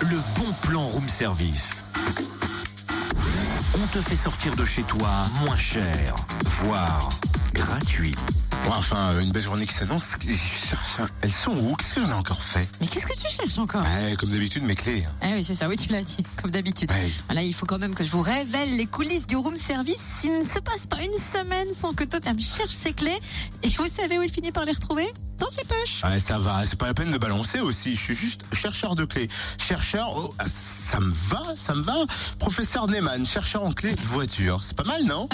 le bon plan room service. On te fait sortir de chez toi moins cher, voire gratuit. Bon, enfin, une belle journée qui s'annonce. Elles sont où? Qu'est-ce que j'en ai encore fait? Mais qu'est-ce que tu cherches encore? Ouais, Comme d'habitude, mes clés. Ah oui, c'est ça, oui, tu l'as dit, comme d'habitude. Ouais. Voilà, il faut quand même que je vous révèle les coulisses du room service. Il ne se passe pas une semaine sans que Totem cherche ses clés. Et vous savez où il finit par les retrouver? Dans ses poches. Ouais, ça va, c'est pas la peine de balancer aussi. Je suis juste chercheur de clés. Chercheur, oh, ah, ça me va, ça me va. Professeur Neyman, chercheur en clés de voiture. C'est pas mal, non?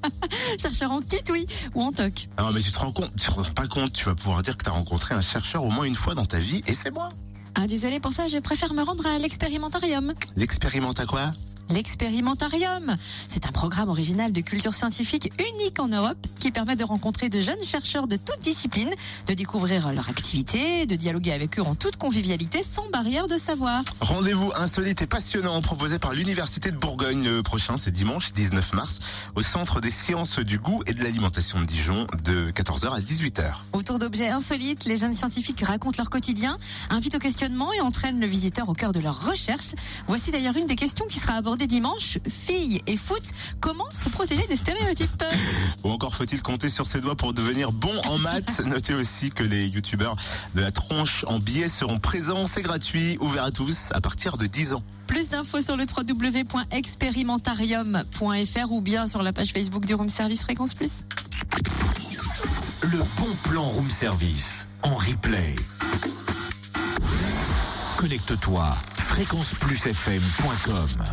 Chercheur en kit, oui, ou en toc. Non, mais tu te rends compte, tu te rends pas compte, tu vas pouvoir dire que t'as rencontré un chercheur au moins une fois dans ta vie, et c'est moi. Ah, désolé pour ça, je préfère me rendre à l'expérimentarium. L'expérimente à quoi? L'expérimentarium, c'est un programme original de culture scientifique unique en Europe qui permet de rencontrer de jeunes chercheurs de toutes disciplines, de découvrir leur activité, de dialoguer avec eux en toute convivialité sans barrière de savoir. Rendez-vous insolite et passionnant proposé par l'Université de Bourgogne le prochain, c'est dimanche 19 mars, au Centre des sciences du goût et de l'alimentation de Dijon, de 14h à 18h. Autour d'objets insolites, les jeunes scientifiques racontent leur quotidien, invitent au questionnement et entraînent le visiteur au cœur de leur recherche. Voici d'ailleurs une des questions qui sera abordée dimanche. Filles et foot, comment se protéger des stéréotypes Ou encore faut-il compter sur ses doigts pour devenir bon en maths Notez aussi que les youtubeurs de la tronche en billets seront présents, c'est gratuit, ouvert à tous à partir de 10 ans. Plus d'infos sur le www.expérimentarium.fr ou bien sur la page Facebook du Room Service Fréquence Plus. Le bon plan room service en replay. Connecte-toi fréquenceplusfm.com